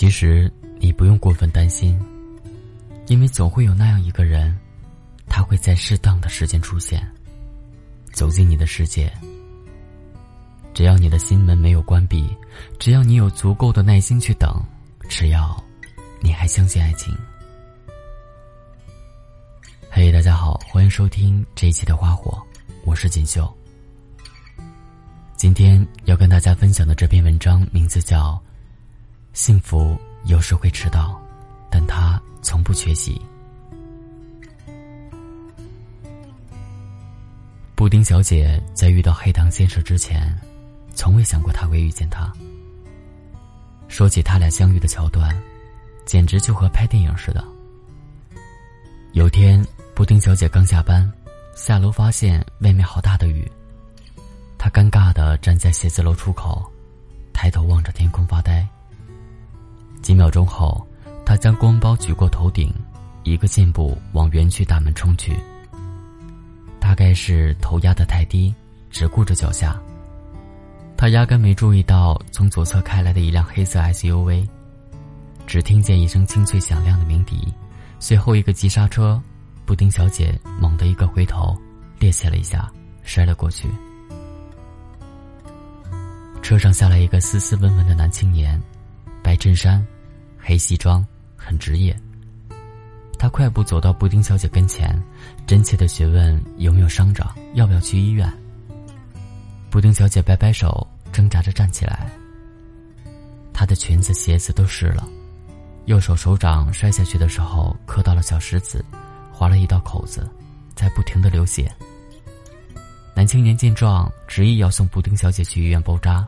其实你不用过分担心，因为总会有那样一个人，他会在适当的时间出现，走进你的世界。只要你的心门没有关闭，只要你有足够的耐心去等，只要你还相信爱情。嘿，大家好，欢迎收听这一期的花火，我是锦绣。今天要跟大家分享的这篇文章名字叫《幸福有时会迟到，但它从不缺席》。布丁小姐在遇到黑糖先生之前，从未想过他会遇见他。说起他俩相遇的桥段，简直就和拍电影似的。有天，布丁小姐刚下班，下楼发现外面好大的雨。她尴尬的站在写字楼出口，抬头望着天空发呆。几秒钟后，他将公包举过头顶，一个箭步往园区大门冲去。大概是头压得太低，只顾着脚下。他压根没注意到从左侧开来的一辆黑色 SUV，只听见一声清脆响亮的鸣笛，随后一个急刹车，布丁小姐猛地一个回头，趔趄了一下，摔了过去。车上下来一个斯斯文文的男青年，白衬衫，黑西装，很职业。他快步走到布丁小姐跟前，真切的询问有没有伤着，要不要去医院。布丁小姐摆摆手，挣扎着站起来。她的裙子、鞋子都湿了，右手手掌摔下去的时候磕到了小石子，划了一道口子，在不停的流血。男青年见状，执意要送布丁小姐去医院包扎。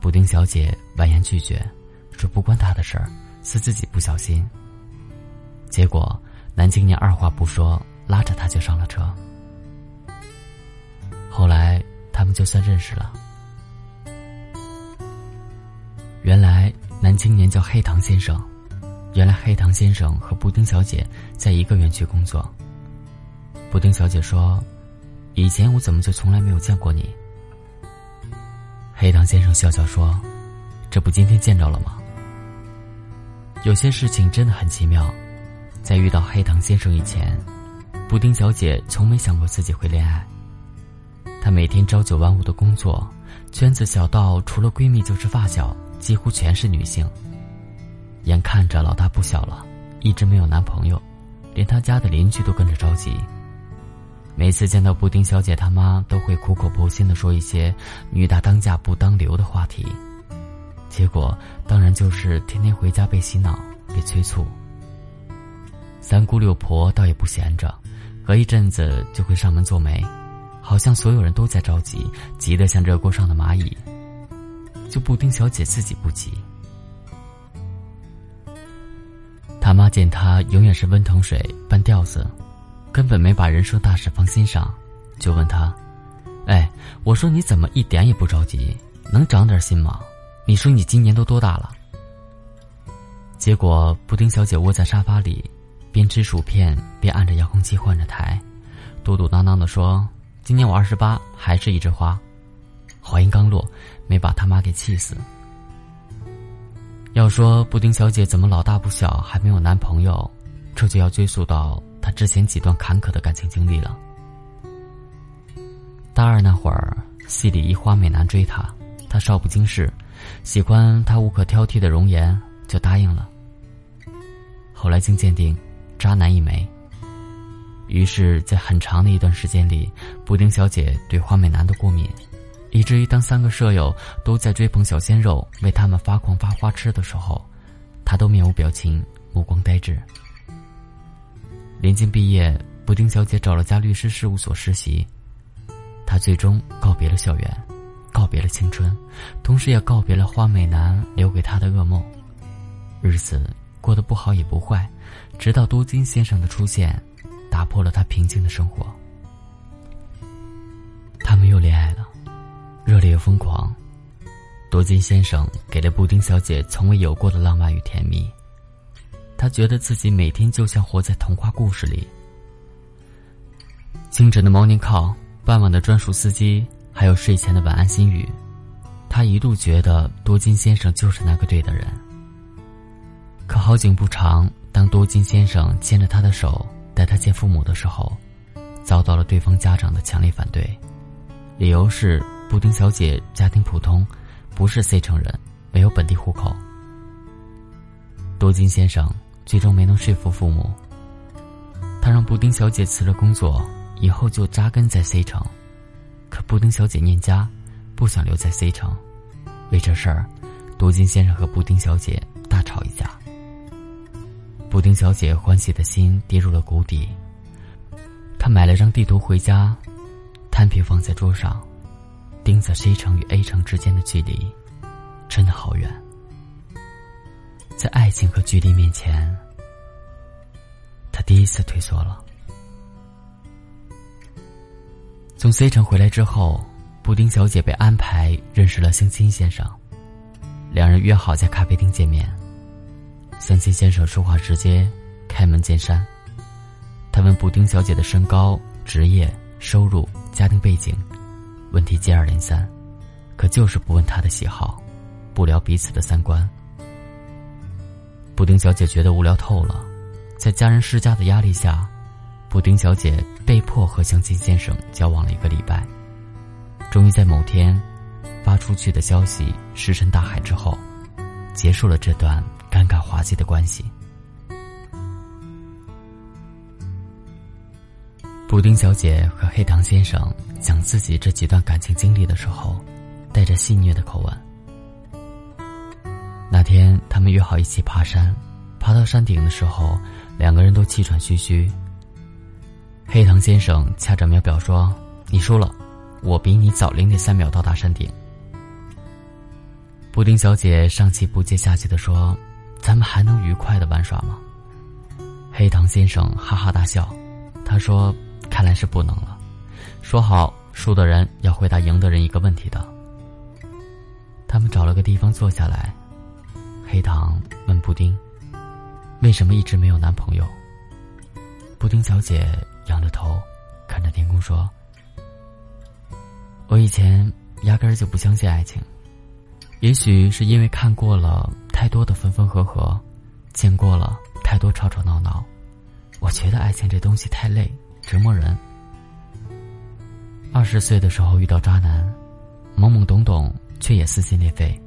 布丁小姐婉言拒绝，说不关他的事儿，是自己不小心。结果男青年二话不说，拉着他就上了车。后来他们就算认识了。原来男青年叫黑糖先生，原来黑糖先生和布丁小姐在一个园区工作。布丁小姐说：“以前我怎么就从来没有见过你？”黑糖先生笑笑说：“这不今天见着了吗？”有些事情真的很奇妙，在遇到黑糖先生以前，布丁小姐从没想过自己会恋爱。她每天朝九晚五的工作，圈子小到除了闺蜜就是发小，几乎全是女性。眼看着老大不小了，一直没有男朋友，连她家的邻居都跟着着急。每次见到布丁小姐他妈，都会苦口婆心的说一些“女大当嫁不当留”的话题，结果当然就是天天回家被洗脑、被催促。三姑六婆倒也不闲着，隔一阵子就会上门做媒，好像所有人都在着急，急得像热锅上的蚂蚁。就布丁小姐自己不急，他妈见她永远是温腾水、半吊子。根本没把人生大事放心上，就问他：“哎，我说你怎么一点也不着急？能长点心吗？你说你今年都多大了？”结果布丁小姐窝在沙发里，边吃薯片边按着遥控器换着台，嘟嘟囔囔的说：“今年我二十八，还是一枝花。”话音刚落，没把他妈给气死。要说布丁小姐怎么老大不小还没有男朋友，这就要追溯到。她之前几段坎坷的感情经历了。大二那会儿，系里一花美男追她，她少不经事，喜欢他无可挑剔的容颜，就答应了。后来经鉴定，渣男一枚。于是，在很长的一段时间里，布丁小姐对花美男的过敏，以至于当三个舍友都在追捧小鲜肉，为他们发狂发花痴的时候，她都面无表情，目光呆滞。临近毕业，布丁小姐找了家律师事务所实习。她最终告别了校园，告别了青春，同时也告别了花美男留给她的噩梦。日子过得不好也不坏，直到多金先生的出现，打破了她平静的生活。他们又恋爱了，热烈又疯狂。多金先生给了布丁小姐从未有过的浪漫与甜蜜。他觉得自己每天就像活在童话故事里。清晨的 morning call，傍晚的专属司机，还有睡前的晚安心语，他一度觉得多金先生就是那个对的人。可好景不长，当多金先生牵着她的手带她见父母的时候，遭到了对方家长的强烈反对，理由是布丁小姐家庭普通，不是 C 城人，没有本地户口。多金先生最终没能说服父母，他让布丁小姐辞了工作，以后就扎根在 C 城。可布丁小姐念家，不想留在 C 城，为这事儿，多金先生和布丁小姐大吵一架。布丁小姐欢喜的心跌入了谷底。她买了张地图回家，摊平放在桌上，盯着 C 城与 A 城之间的距离，真的好远。在爱情和距离面前，她第一次退缩了。从 C 城回来之后，布丁小姐被安排认识了相亲先生，两人约好在咖啡厅见面。相亲先生说话直接，开门见山。他问布丁小姐的身高、职业、收入、家庭背景，问题接二连三，可就是不问她的喜好，不聊彼此的三观。布丁小姐觉得无聊透了，在家人施加的压力下。布丁小姐被迫和相亲先生交往了一个礼拜，终于在某天，发出去的消息石沉大海之后，结束了这段尴尬滑稽的关系。布丁小姐和黑糖先生讲自己这几段感情经历的时候，带着戏谑的口吻。那天他们约好一起爬山，爬到山顶的时候，两个人都气喘吁吁。黑糖先生掐着秒表说：“你输了，我比你早零点三秒到达山顶。”布丁小姐上气不接下气的说：“咱们还能愉快的玩耍吗？”黑糖先生哈哈大笑，他说：“看来是不能了，说好输的人要回答赢的人一个问题的。”他们找了个地方坐下来，黑糖问布丁：“为什么一直没有男朋友？”布丁小姐。仰着头，看着天空说：“我以前压根儿就不相信爱情，也许是因为看过了太多的分分合合，见过了太多吵吵闹闹，我觉得爱情这东西太累，折磨人。二十岁的时候遇到渣男，懵懵懂懂却也撕心裂肺。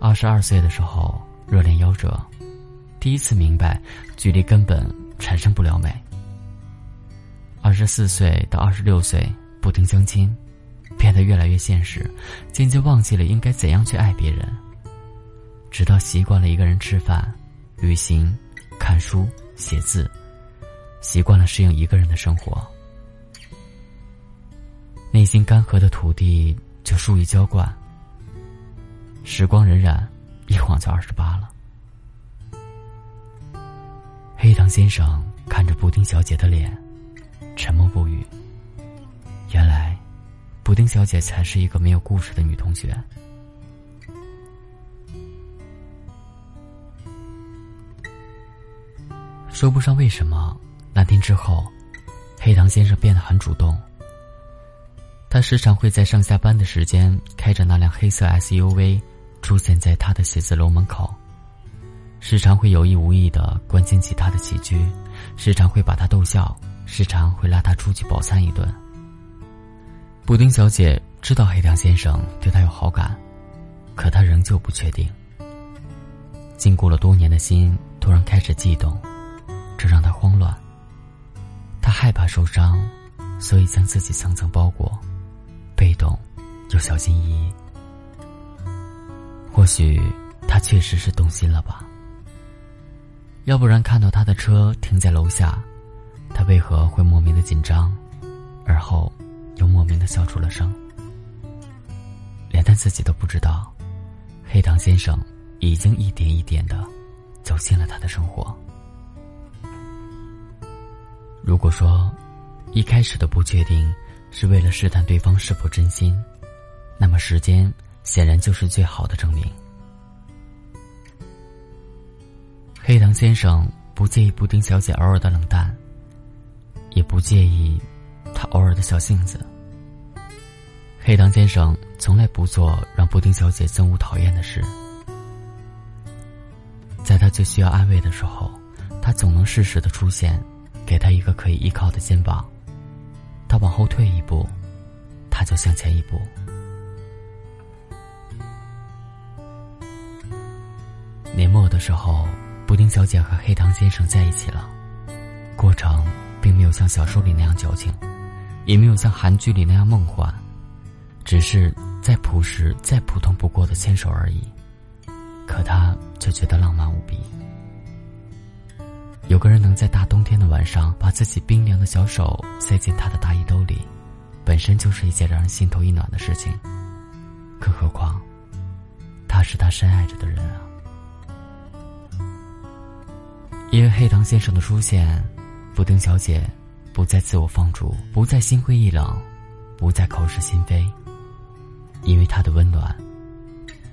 二十二岁的时候热恋夭折，第一次明白，距离根本产生不了美。”二十四岁到二十六岁不停相亲，变得越来越现实，渐渐忘记了应该怎样去爱别人。直到习惯了一个人吃饭、旅行、看书、写字，习惯了适应一个人的生活，内心干涸的土地就疏于浇灌。时光荏苒，一晃就二十八了。黑糖先生看着布丁小姐的脸。沉默不语。原来，布丁小姐才是一个没有故事的女同学。说不上为什么，那天之后，黑糖先生变得很主动。他时常会在上下班的时间开着那辆黑色 SUV 出现在他的写字楼门口，时常会有意无意的关心起他的起居，时常会把他逗笑。时常会拉他出去饱餐一顿。布丁小姐知道黑糖先生对她有好感，可她仍旧不确定。禁锢了多年的心突然开始悸动，这让她慌乱。她害怕受伤，所以将自己层层包裹，被动又小心翼翼。或许他确实是动心了吧？要不然看到他的车停在楼下。他为何会莫名的紧张，而后又莫名的笑出了声？连他自己都不知道，黑糖先生已经一点一点的走进了他的生活。如果说一开始的不确定是为了试探对方是否真心，那么时间显然就是最好的证明。黑糖先生不介意布丁小姐偶尔的冷淡。也不介意他偶尔的小性子。黑糖先生从来不做让布丁小姐憎恶讨厌的事。在他最需要安慰的时候，他总能适时的出现，给他一个可以依靠的肩膀。他往后退一步，他就向前一步。年末的时候，布丁小姐和黑糖先生在一起了，过程并没有像小说里那样矫情，也没有像韩剧里那样梦幻，只是再朴实、再普通不过的牵手而已。可他却觉得浪漫无比。有个人能在大冬天的晚上把自己冰凉的小手塞进他的大衣兜里，本身就是一件让人心头一暖的事情。更何况，他是他深爱着的人啊。因为黑糖先生的出现，布丁小姐不再自我放逐，不再心灰意冷，不再口是心非。因为他的温暖，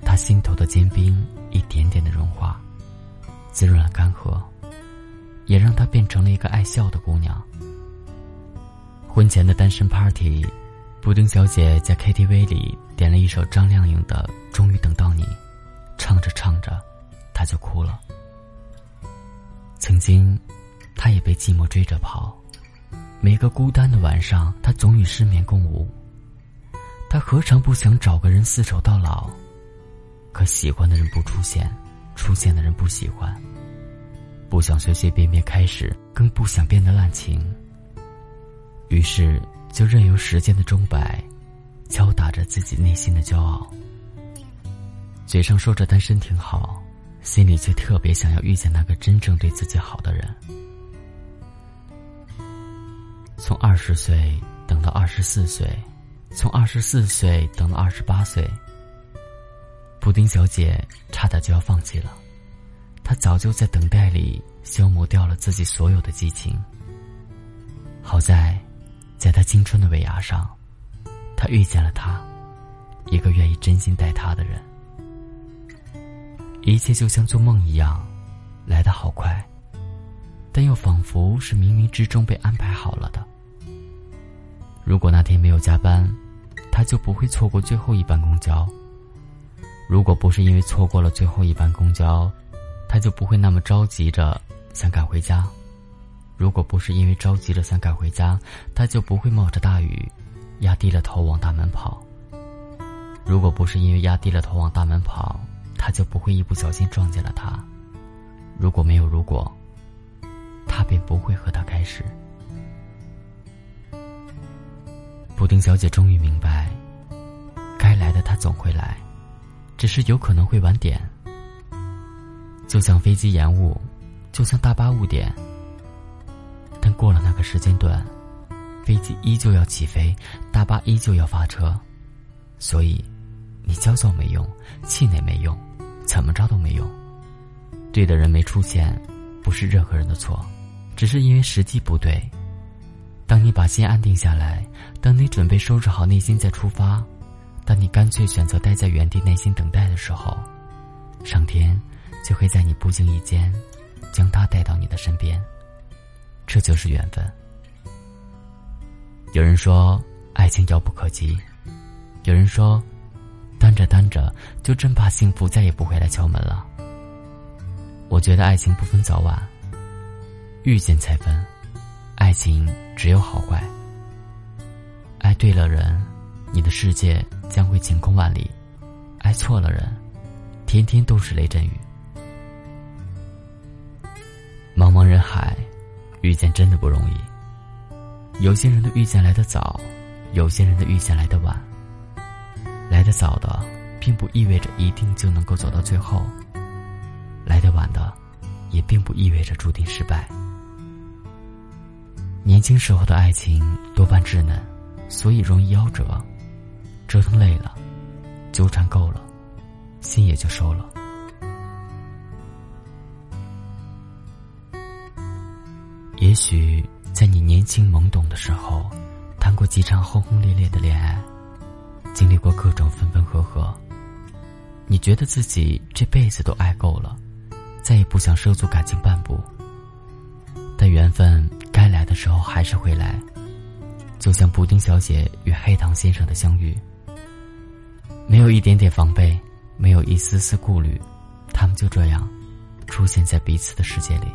他心头的坚冰一点点的融化，滋润了干涸，也让她变成了一个爱笑的姑娘。婚前的单身 party，布丁小姐在 KTV 里点了一首张靓颖的《终于等到你》，唱着唱着，她就哭了。曾经，他也被寂寞追着跑。每个孤单的晚上，他总与失眠共舞。他何尝不想找个人厮守到老？可喜欢的人不出现，出现的人不喜欢。不想随随便便开始，更不想变得滥情。于是，就任由时间的钟摆，敲打着自己内心的骄傲。嘴上说着单身挺好。心里却特别想要遇见那个真正对自己好的人。从二十岁等到二十四岁，从二十四岁等到二十八岁，布丁小姐差点就要放弃了。她早就在等待里消磨掉了自己所有的激情。好在，在她青春的尾牙上，她遇见了他，一个愿意真心待她的人。一切就像做梦一样，来得好快，但又仿佛是冥冥之中被安排好了的。如果那天没有加班，他就不会错过最后一班公交。如果不是因为错过了最后一班公交，他就不会那么着急着想赶回家。如果不是因为着急着想赶回家，他就不会冒着大雨，压低了头往大门跑。如果不是因为压低了头往大门跑，他就不会一不小心撞见了他。如果没有如果，他便不会和他开始。布丁小姐终于明白，该来的他总会来，只是有可能会晚点。就像飞机延误，就像大巴误点，但过了那个时间段，飞机依旧要起飞，大巴依旧要发车，所以，你焦躁没用，气馁没用。怎么着都没用，对的人没出现，不是任何人的错，只是因为时机不对。当你把心安定下来，当你准备收拾好内心再出发，当你干脆选择待在原地耐心等待的时候，上天就会在你不经意间，将他带到你的身边。这就是缘分。有人说爱情遥不可及，有人说。单着单着，就真怕幸福再也不会来敲门了。我觉得爱情不分早晚，遇见才分。爱情只有好坏。爱对了人，你的世界将会晴空万里；爱错了人，天天都是雷阵雨。茫茫人海，遇见真的不容易。有些人的遇见来得早，有些人的遇见来得晚。来得早的，并不意味着一定就能够走到最后；来得晚的，也并不意味着注定失败。年轻时候的爱情多半稚嫩，所以容易夭折。折腾累了，纠缠够了，心也就收了。也许在你年轻懵懂的时候，谈过几场轰轰烈烈的恋爱。经历过各种分分合合，你觉得自己这辈子都爱够了，再也不想涉足感情半步。但缘分该来的时候还是会来，就像布丁小姐与黑糖先生的相遇，没有一点点防备，没有一丝丝顾虑，他们就这样出现在彼此的世界里。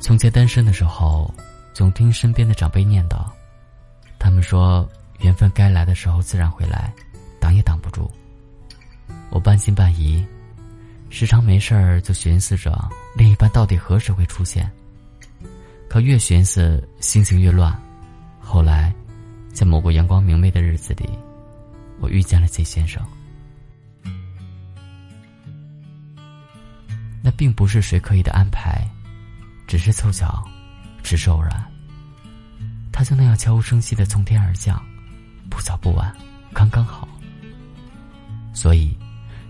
从前单身的时候，总听身边的长辈念叨，他们说缘分该来的时候自然会来，挡也挡不住。我半信半疑，时常没事儿就寻思着另一半到底何时会出现。可越寻思，心情越乱。后来，在某个阳光明媚的日子里，我遇见了 Z 先生。那并不是谁刻意的安排，只是凑巧，只是偶然。他就那样悄无声息的从天而降，不早不晚，刚刚好。所以，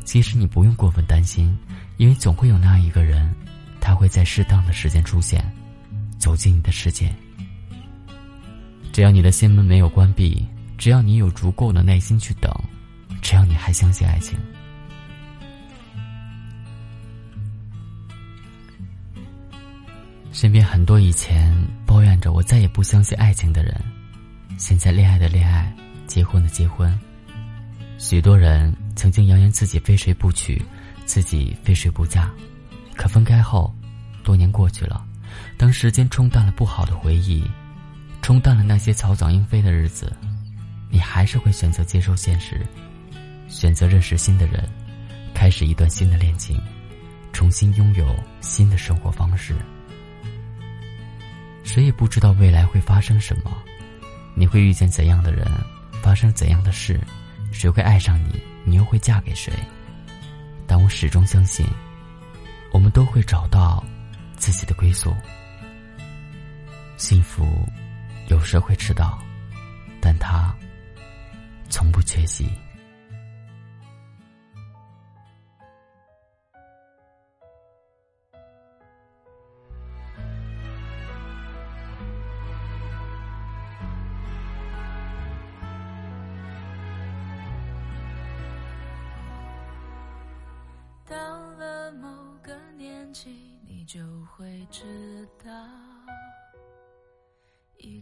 其实你不用过分担心，因为总会有那样一个人，他会在适当的时间出现，走进你的世界。只要你的心门没有关闭，只要你有足够的耐心去等，只要你还相信爱情。身边很多以前抱怨着我再也不相信爱情的人，现在恋爱的恋爱，结婚的结婚。许多人曾经扬言自己非谁不娶，自己非谁不嫁，可分开后，多年过去了，当时间冲淡了不好的回忆，冲淡了那些草长莺飞的日子，你还是会选择接受现实，选择认识新的人，开始一段新的恋情，重新拥有新的生活方式。谁也不知道未来会发生什么，你会遇见怎样的人，发生怎样的事，谁会爱上你，你又会嫁给谁？但我始终相信，我们都会找到自己的归宿。幸福有时会迟到，但他从不缺席。到了某个年纪，你就会知道，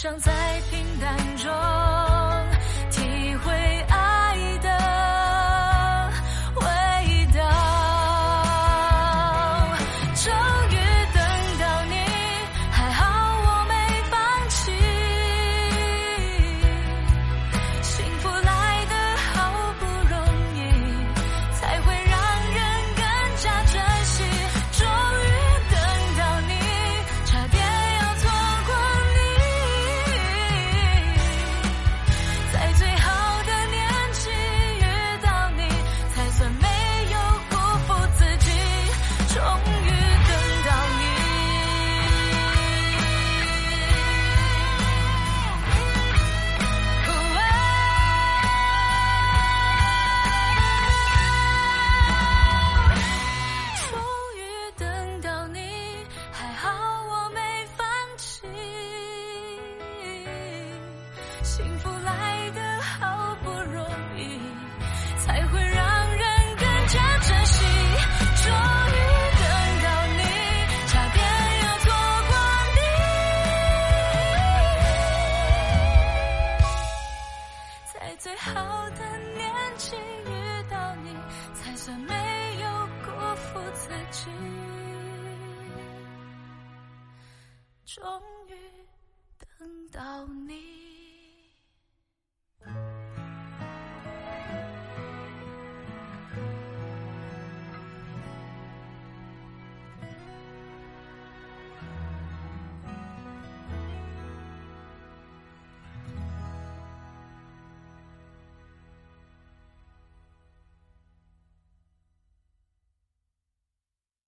想在终于等到你。